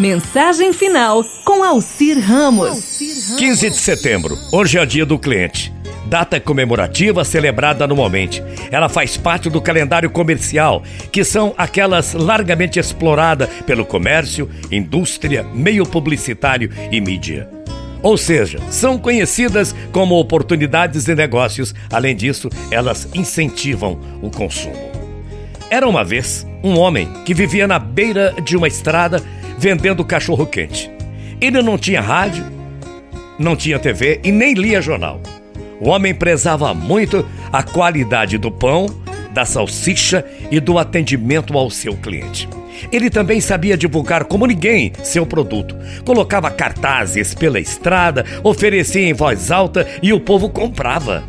Mensagem final com Alcir Ramos. 15 de setembro, hoje é o dia do cliente. Data comemorativa celebrada anualmente. Ela faz parte do calendário comercial, que são aquelas largamente exploradas pelo comércio, indústria, meio publicitário e mídia. Ou seja, são conhecidas como oportunidades de negócios. Além disso, elas incentivam o consumo. Era uma vez um homem que vivia na beira de uma estrada vendendo cachorro quente. Ele não tinha rádio, não tinha TV e nem lia jornal. O homem prezava muito a qualidade do pão, da salsicha e do atendimento ao seu cliente. Ele também sabia divulgar como ninguém seu produto. Colocava cartazes pela estrada, oferecia em voz alta e o povo comprava.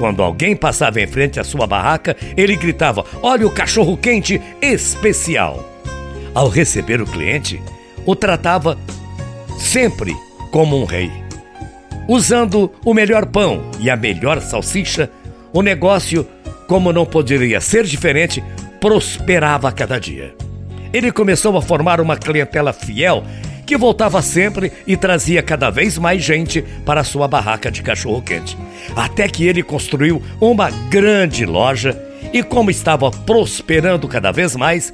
Quando alguém passava em frente à sua barraca, ele gritava: Olha o cachorro quente especial. Ao receber o cliente, o tratava sempre como um rei. Usando o melhor pão e a melhor salsicha, o negócio, como não poderia ser diferente, prosperava a cada dia. Ele começou a formar uma clientela fiel que voltava sempre e trazia cada vez mais gente para sua barraca de cachorro-quente. Até que ele construiu uma grande loja e, como estava prosperando cada vez mais,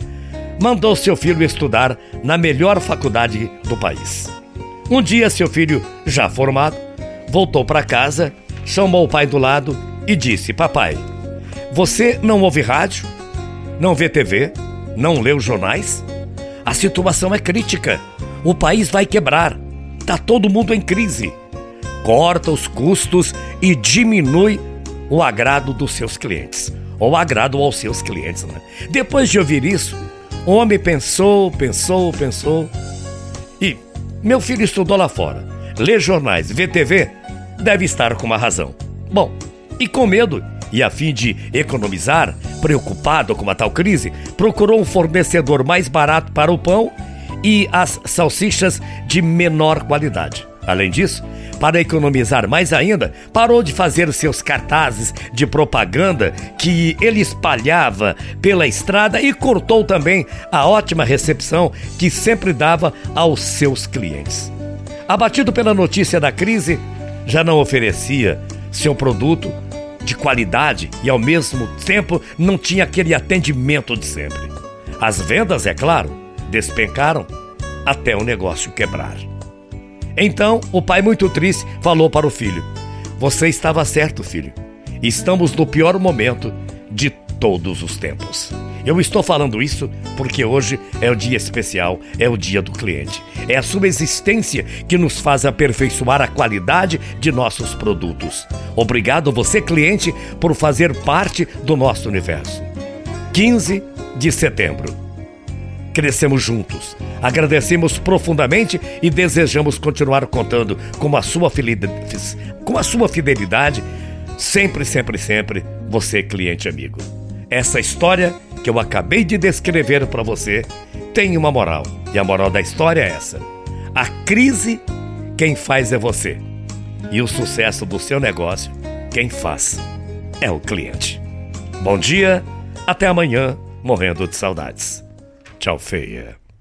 mandou seu filho estudar na melhor faculdade do país. Um dia, seu filho, já formado, voltou para casa, chamou o pai do lado e disse: Papai, você não ouve rádio? Não vê TV? Não lê os jornais? A situação é crítica. O país vai quebrar. Tá todo mundo em crise. Corta os custos e diminui o agrado dos seus clientes. Ou agrado aos seus clientes, né? Depois de ouvir isso, homem pensou, pensou, pensou. E meu filho estudou lá fora. Lê jornais, vê TV, deve estar com uma razão. Bom, e com medo e a fim de economizar, preocupado com a tal crise, procurou um fornecedor mais barato para o pão e as salsichas de menor qualidade. Além disso, para economizar mais ainda, parou de fazer seus cartazes de propaganda que ele espalhava pela estrada e cortou também a ótima recepção que sempre dava aos seus clientes. Abatido pela notícia da crise, já não oferecia seu produto de qualidade e ao mesmo tempo não tinha aquele atendimento de sempre. As vendas, é claro, despencaram até o negócio quebrar. Então, o pai, muito triste, falou para o filho: Você estava certo, filho. Estamos no pior momento de todos os tempos. Eu estou falando isso porque hoje é o dia especial, é o dia do cliente. É a sua existência que nos faz aperfeiçoar a qualidade de nossos produtos. Obrigado, você cliente, por fazer parte do nosso universo. 15 de setembro crescemos juntos. Agradecemos profundamente e desejamos continuar contando com a sua fidelidade, com a sua fidelidade sempre, sempre, sempre, você cliente amigo. Essa história que eu acabei de descrever para você tem uma moral. E a moral da história é essa: a crise quem faz é você. E o sucesso do seu negócio, quem faz é o cliente. Bom dia, até amanhã, morrendo de saudades. Tchau, feia.